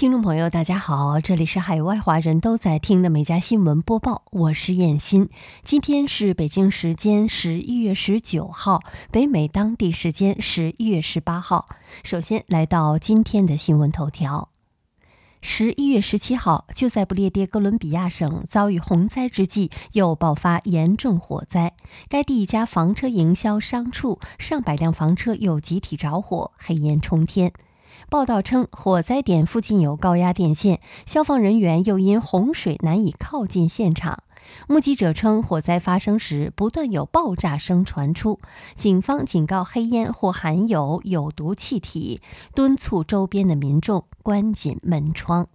听众朋友，大家好，这里是海外华人都在听的每家新闻播报，我是燕欣。今天是北京时间十一月十九号，北美当地时间十一月十八号。首先来到今天的新闻头条。十一月十七号，就在不列颠哥伦比亚省遭遇洪灾之际，又爆发严重火灾。该地一家房车营销商处上百辆房车又集体着火，黑烟冲天。报道称，火灾点附近有高压电线，消防人员又因洪水难以靠近现场。目击者称，火灾发生时不断有爆炸声传出。警方警告，黑烟或含有有毒气体，敦促周边的民众关紧门窗。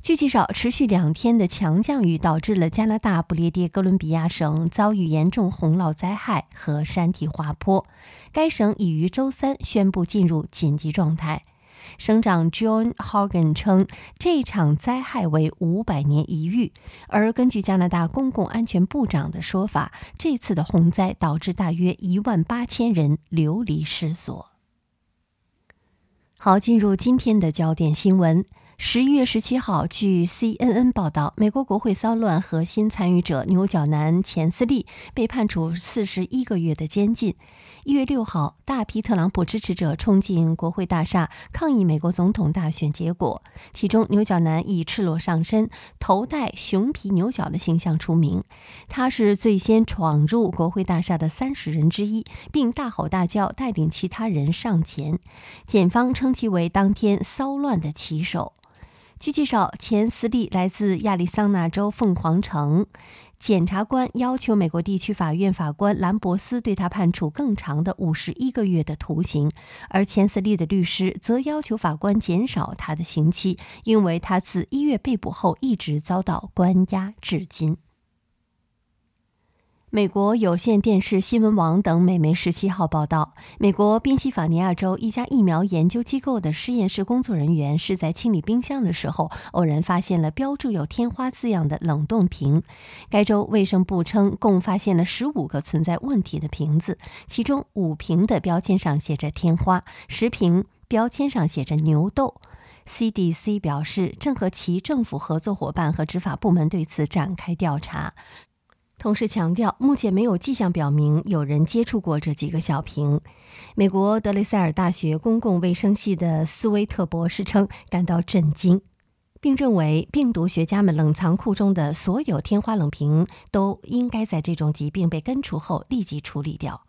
据介绍，持续两天的强降雨导致了加拿大不列颠哥伦比亚省遭遇严重洪涝灾害和山体滑坡，该省已于周三宣布进入紧急状态。省长 John Hogan 称，这场灾害为五百年一遇。而根据加拿大公共安全部长的说法，这次的洪灾导致大约一万八千人流离失所。好，进入今天的焦点新闻。十一月十七号，据 CNN 报道，美国国会骚乱核心参与者牛角男钱斯利被判处四十一个月的监禁。一月六号，大批特朗普支持者冲进国会大厦抗议美国总统大选结果。其中，牛角男以赤裸上身、头戴熊皮牛角的形象出名。他是最先闯入国会大厦的三十人之一，并大吼大叫，带领其他人上前。检方称其为当天骚乱的旗手。据介绍，钱斯利来自亚利桑那州凤凰城。检察官要求美国地区法院法官兰博斯对他判处更长的五十一个月的徒刑，而钱斯利的律师则要求法官减少他的刑期，因为他自一月被捕后一直遭到关押至今。美国有线电视新闻网等美媒十七号报道，美国宾夕法尼亚州一家疫苗研究机构的实验室工作人员是在清理冰箱的时候，偶然发现了标注有“天花”字样的冷冻瓶。该州卫生部称，共发现了十五个存在问题的瓶子，其中五瓶的标签上写着“天花”，十瓶标签上写着“牛痘”。CDC 表示，正和其政府合作伙伴和执法部门对此展开调查。同时强调，目前没有迹象表明有人接触过这几个小瓶。美国德雷塞尔大学公共卫生系的斯威特博士称感到震惊，并认为病毒学家们冷藏库中的所有天花冷瓶都应该在这种疾病被根除后立即处理掉。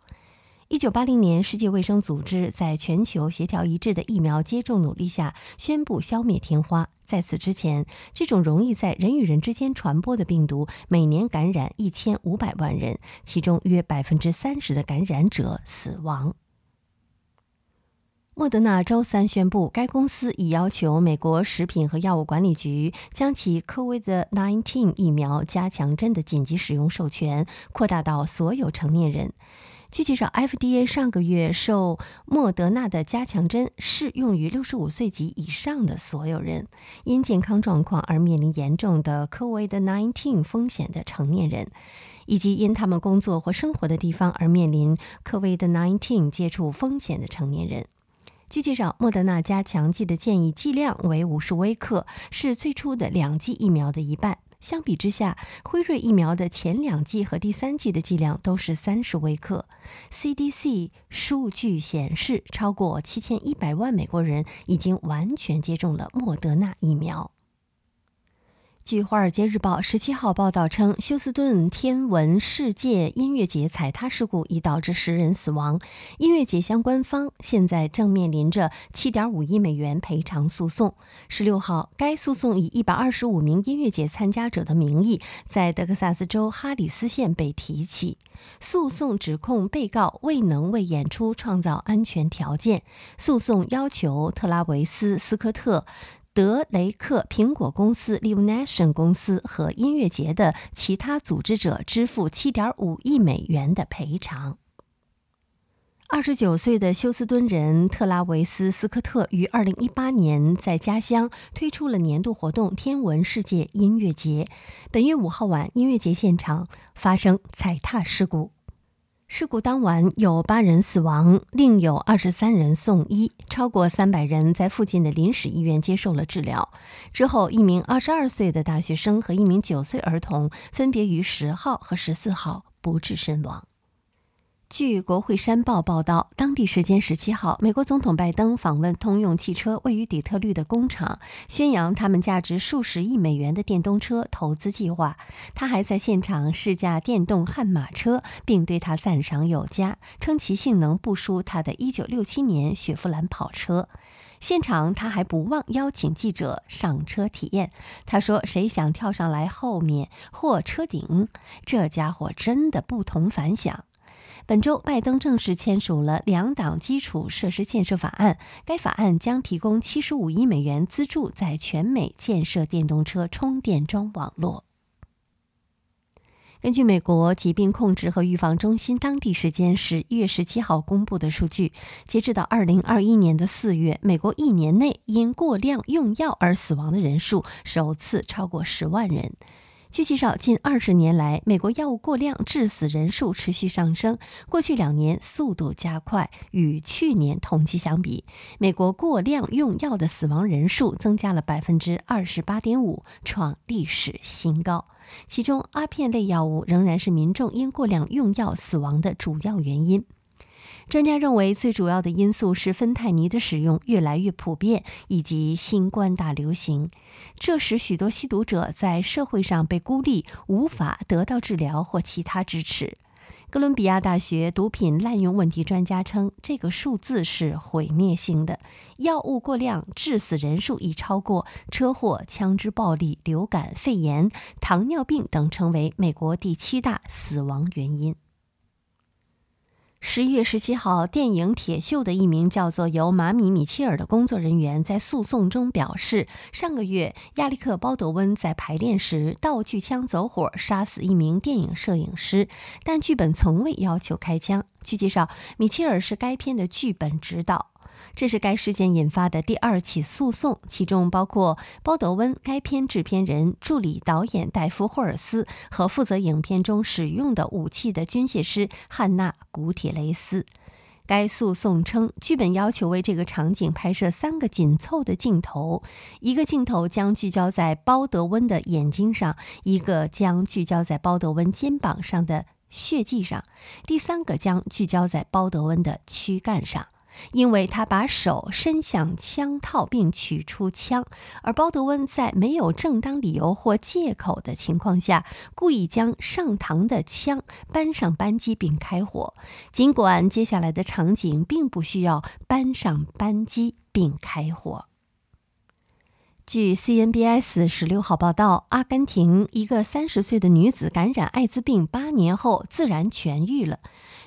一九八零年，世界卫生组织在全球协调一致的疫苗接种努力下，宣布消灭天花。在此之前，这种容易在人与人之间传播的病毒，每年感染一千五百万人，其中约百分之三十的感染者死亡。莫德纳周三宣布，该公司已要求美国食品和药物管理局将其科威的19疫苗加强针的紧急使用授权扩大到所有成年人。据介绍，FDA 上个月受莫德纳的加强针适用于65岁及以上的所有人，因健康状况而面临严重的 COVID-19 风险的成年人，以及因他们工作或生活的地方而面临 COVID-19 接触风险的成年人。据介绍，莫德纳加强剂的建议剂量为50微克，是最初的两剂疫苗的一半。相比之下，辉瑞疫苗的前两剂和第三剂的剂量都是三十微克。CDC 数据显示，超过七千一百万美国人已经完全接种了莫德纳疫苗。据《华尔街日报》十七号报道称，休斯顿天文世界音乐节踩踏事故已导致十人死亡。音乐节相关方现在正面临着七点五亿美元赔偿诉讼。十六号，该诉讼以一百二十五名音乐节参加者的名义，在德克萨斯州哈里斯县被提起。诉讼指控被告未能为演出创造安全条件。诉讼要求特拉维斯斯科特。德雷克、苹果公司、Live Nation 公司和音乐节的其他组织者支付7.5亿美元的赔偿。二十九岁的休斯敦人特拉维斯·斯科特于二零一八年在家乡推出了年度活动“天文世界音乐节”。本月五号晚，音乐节现场发生踩踏事故。事故当晚有八人死亡，另有二十三人送医，超过三百人在附近的临时医院接受了治疗。之后，一名二十二岁的大学生和一名九岁儿童分别于十号和十四号不治身亡。据国会山报报道，当地时间十七号，美国总统拜登访问通用汽车位于底特律的工厂，宣扬他们价值数十亿美元的电动车投资计划。他还在现场试驾电动悍马车，并对他赞赏有加，称其性能不输他的一九六七年雪佛兰跑车。现场他还不忘邀请记者上车体验。他说：“谁想跳上来后面或车顶？这家伙真的不同凡响。”本周，拜登正式签署了两党基础设施建设法案。该法案将提供七十五亿美元资助，在全美建设电动车充电桩网络。根据美国疾病控制和预防中心当地时间十一月十七号公布的数据，截止到二零二一年的四月，美国一年内因过量用药而死亡的人数首次超过十万人。据介绍，近二十年来，美国药物过量致死人数持续上升，过去两年速度加快。与去年同期相比，美国过量用药的死亡人数增加了百分之二十八点五，创历史新高。其中，阿片类药物仍然是民众因过量用药死亡的主要原因。专家认为，最主要的因素是芬太尼的使用越来越普遍，以及新冠大流行。这使许多吸毒者在社会上被孤立，无法得到治疗或其他支持。哥伦比亚大学毒品滥用问题专家称，这个数字是毁灭性的。药物过量致死人数已超过车祸、枪支暴力、流感、肺炎、糖尿病等，成为美国第七大死亡原因。十一月十七号，电影《铁锈》的一名叫做由马米·米切尔的工作人员在诉讼中表示，上个月亚历克·鲍德温在排练时道具枪走火，杀死一名电影摄影师，但剧本从未要求开枪。据介绍，米切尔是该片的剧本指导。这是该事件引发的第二起诉讼，其中包括鲍德温、该片制片人、助理导演戴夫·霍尔斯和负责影片中使用的武器的军械师汉娜·古铁雷斯。该诉讼称，剧本要求为这个场景拍摄三个紧凑的镜头：一个镜头将聚焦在鲍德温的眼睛上，一个将聚焦在鲍德温肩膀上的血迹上，第三个将聚焦在鲍德温的躯干上。因为他把手伸向枪套并取出枪，而鲍德温在没有正当理由或借口的情况下，故意将上膛的枪搬上扳机并开火。尽管接下来的场景并不需要搬上扳机并开火。据 CNBS 十六号报道，阿根廷一个三十岁的女子感染艾滋病八年后自然痊愈了。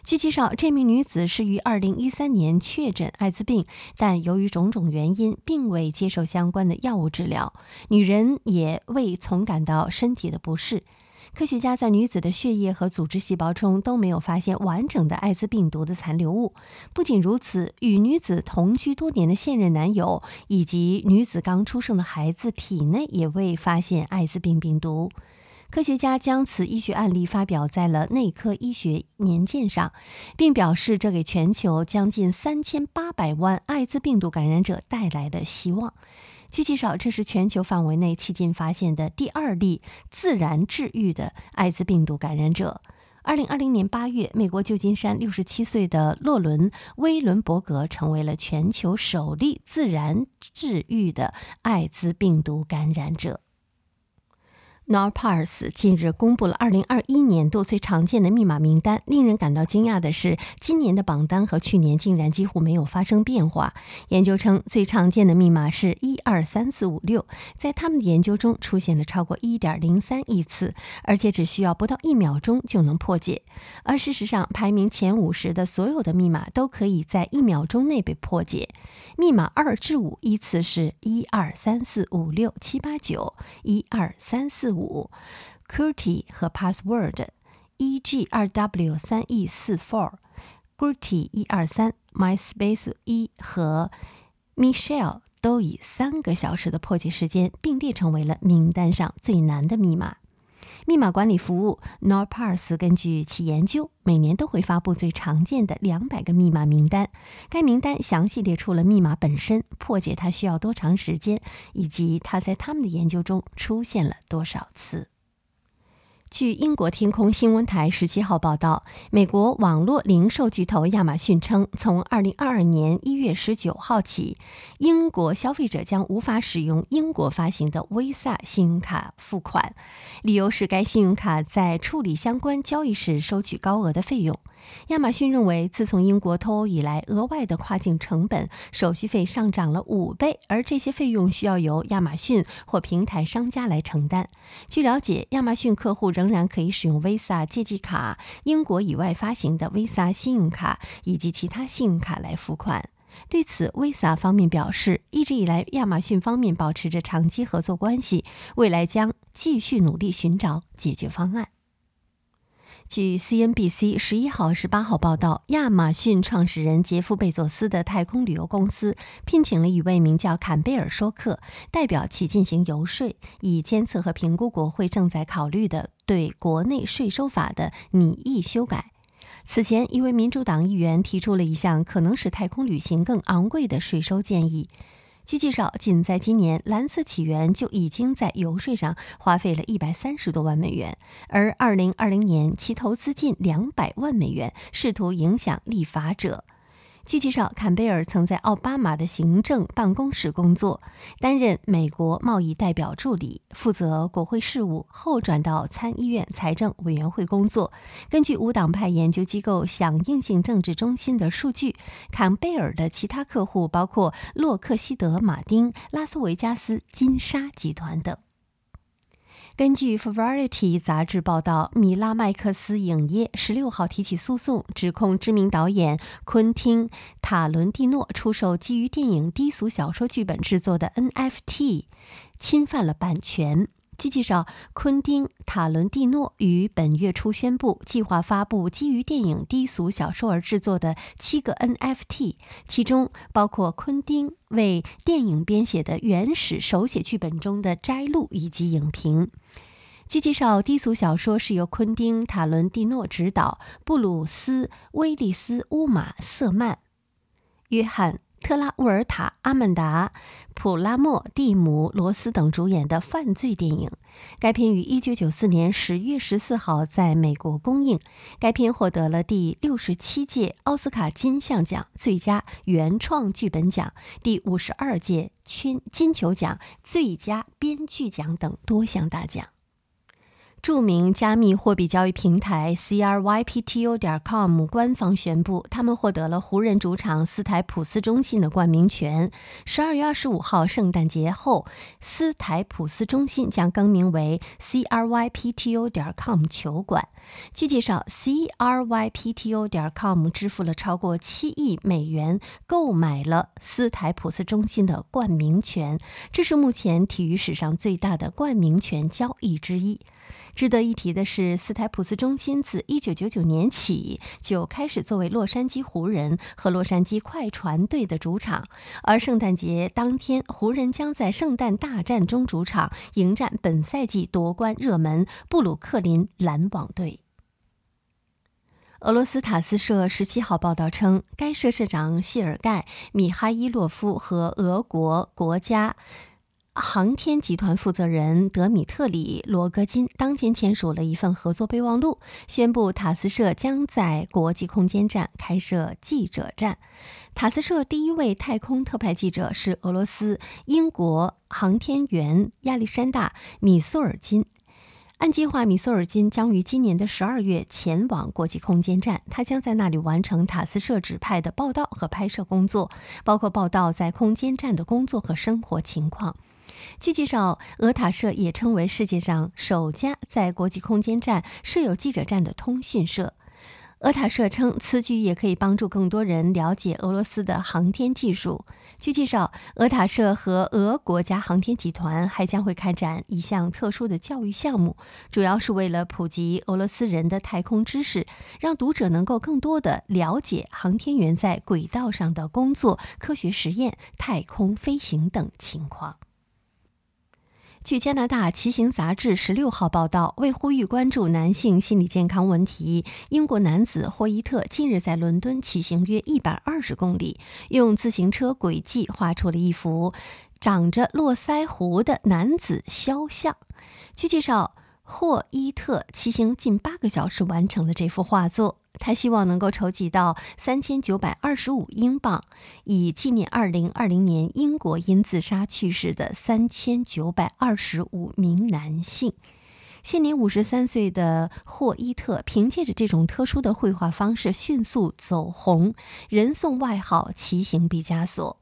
据介绍，这名女子是于二零一三年确诊艾滋病，但由于种种原因，并未接受相关的药物治疗。女人也未从感到身体的不适。科学家在女子的血液和组织细胞中都没有发现完整的艾滋病毒的残留物。不仅如此，与女子同居多年的现任男友以及女子刚出生的孩子体内也未发现艾滋病病毒。科学家将此医学案例发表在了《内科医学年鉴》上，并表示这给全球将近三千八百万艾滋病毒感染者带来了希望。据介绍，这是全球范围内迄今发现的第二例自然治愈的艾滋病毒感染者。二零二零年八月，美国旧金山六十七岁的洛伦·威伦伯格成为了全球首例自然治愈的艾滋病毒感染者。N o r p a r s 近日公布了2021年度最常见的密码名单。令人感到惊讶的是，今年的榜单和去年竟然几乎没有发生变化。研究称，最常见的密码是一二三四五六，在他们的研究中出现了超过1.03亿次，而且只需要不到一秒钟就能破解。而事实上，排名前五十的所有的密码都可以在一秒钟内被破解。密码二至五依次是一二三四五六七八九，一二三四五。五，QWERTY 和 Password，E.G. 二 W 三 E 四 Four，QWERTY 一二三，MySpace 一和 Michelle 都以三个小时的破解时间并列成为了名单上最难的密码。密码管理服务 NorPass 根据其研究，每年都会发布最常见的两百个密码名单。该名单详细列出了密码本身破解它需要多长时间，以及它在他们的研究中出现了多少次。据英国天空新闻台十七号报道，美国网络零售巨头亚马逊称，从二零二二年一月十九号起，英国消费者将无法使用英国发行的 Visa 信用卡付款，理由是该信用卡在处理相关交易时收取高额的费用。亚马逊认为，自从英国脱欧以来，额外的跨境成本、手续费上涨了五倍，而这些费用需要由亚马逊或平台商家来承担。据了解，亚马逊客户仍仍然可以使用 Visa 借记卡、英国以外发行的 Visa 信用卡以及其他信用卡来付款。对此，Visa 方面表示，一直以来亚马逊方面保持着长期合作关系，未来将继续努力寻找解决方案。据 CNBC 十一号、十八号报道，亚马逊创始人杰夫·贝佐斯的太空旅游公司聘请了一位名叫坎贝尔·说克，代表其进行游说，以监测和评估国会正在考虑的对国内税收法的拟议修改。此前，一位民主党议员提出了一项可能使太空旅行更昂贵的税收建议。据介绍，仅在今年，蓝色起源就已经在游说上花费了一百三十多万美元，而二零二零年其投资近两百万美元，试图影响立法者。据介绍，坎贝尔曾在奥巴马的行政办公室工作，担任美国贸易代表助理，负责国会事务，后转到参议院财政委员会工作。根据无党派研究机构响应性政治中心的数据，坎贝尔的其他客户包括洛克希德·马丁、拉斯维加斯金沙集团等。根据《Variety》杂志报道，米拉麦克斯影业十六号提起诉讼，指控知名导演昆汀·塔伦蒂诺出售基于电影低俗小说剧本制作的 NFT，侵犯了版权。据介绍，昆汀·塔伦蒂诺于本月初宣布，计划发布基于电影低俗小说而制作的七个 NFT，其中包括昆汀为电影编写的原始手写剧本中的摘录以及影评。据介绍，低俗小说是由昆汀·塔伦蒂诺执导，布鲁斯·威利斯·乌玛瑟曼、约翰。特拉乌尔塔、阿曼达·普拉莫蒂姆·罗斯等主演的犯罪电影。该片于1994年10月14号在美国公映。该片获得了第六十七届奥斯卡金像奖最佳原创剧本奖、第五十二届圈金球奖最佳编剧奖等多项大奖。著名加密货币交易平台 CRYPTO 点 com 官方宣布，他们获得了湖人主场斯台普斯中心的冠名权。十二月二十五号，圣诞节后，斯台普斯中心将更名为 CRYPTO 点 com 球馆。据介绍，CRYPTO 点 com 支付了超过七亿美元，购买了斯台普斯中心的冠名权，这是目前体育史上最大的冠名权交易之一。值得一提的是，斯台普斯中心自1999年起就开始作为洛杉矶湖人和洛杉矶快船队的主场，而圣诞节当天，湖人将在圣诞大战中主场迎战本赛季夺冠热门布鲁克林篮网队。俄罗斯塔斯社十七号报道称，该社社长谢尔盖·米哈伊洛夫和俄国国家。航天集团负责人德米特里·罗戈金当天签署了一份合作备忘录，宣布塔斯社将在国际空间站开设记者站。塔斯社第一位太空特派记者是俄罗斯英国航天员亚历山大·米苏尔金。按计划，米索尔金将于今年的十二月前往国际空间站，他将在那里完成塔斯社指派的报道和拍摄工作，包括报道在空间站的工作和生活情况。据介绍，俄塔社也称为世界上首家在国际空间站设有记者站的通讯社。俄塔社称，此举也可以帮助更多人了解俄罗斯的航天技术。据介绍，俄塔社和俄国家航天集团还将会开展一项特殊的教育项目，主要是为了普及俄罗斯人的太空知识，让读者能够更多的了解航天员在轨道上的工作、科学实验、太空飞行等情况。据加拿大骑行杂志十六号报道，为呼吁关注男性心理健康问题，英国男子霍伊特近日在伦敦骑行约一百二十公里，用自行车轨迹画出了一幅长着络腮胡的男子肖像。据介绍。霍伊特骑行近八个小时完成了这幅画作，他希望能够筹集到三千九百二十五英镑，以纪念二零二零年英国因自杀去世的三千九百二十五名男性。现年五十三岁的霍伊特凭借着这种特殊的绘画方式迅速走红，人送外号“骑行毕加索”。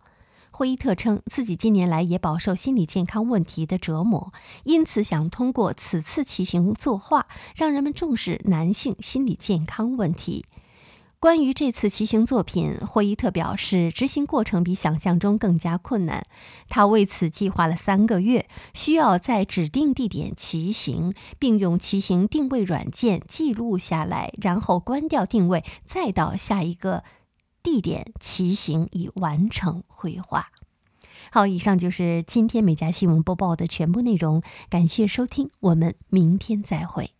霍伊特称自己近年来也饱受心理健康问题的折磨，因此想通过此次骑行作画，让人们重视男性心理健康问题。关于这次骑行作品，霍伊特表示，执行过程比想象中更加困难。他为此计划了三个月，需要在指定地点骑行，并用骑行定位软件记录下来，然后关掉定位，再到下一个。地点骑行已完成绘画。好，以上就是今天美家新闻播报的全部内容，感谢收听，我们明天再会。